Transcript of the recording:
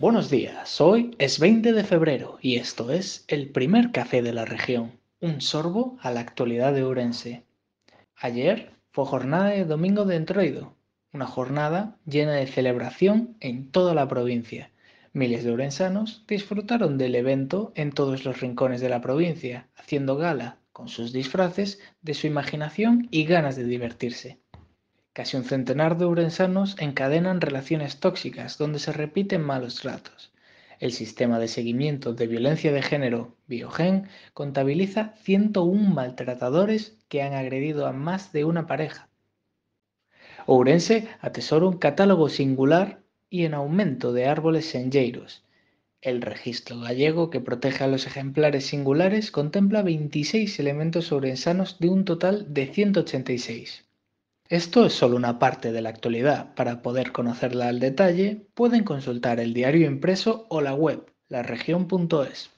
Buenos días, hoy es 20 de febrero y esto es el primer café de la región, un sorbo a la actualidad de Ourense. Ayer fue jornada de Domingo de Entroido, una jornada llena de celebración en toda la provincia. Miles de ourensanos disfrutaron del evento en todos los rincones de la provincia, haciendo gala, con sus disfraces, de su imaginación y ganas de divertirse. Casi un centenar de urensanos encadenan relaciones tóxicas donde se repiten malos tratos. El sistema de seguimiento de violencia de género, Biogen, contabiliza 101 maltratadores que han agredido a más de una pareja. Ourense atesora un catálogo singular y en aumento de árboles senlleiros. El registro gallego que protege a los ejemplares singulares contempla 26 elementos ourensanos de un total de 186. Esto es solo una parte de la actualidad. Para poder conocerla al detalle, pueden consultar el diario impreso o la web, laregion.es.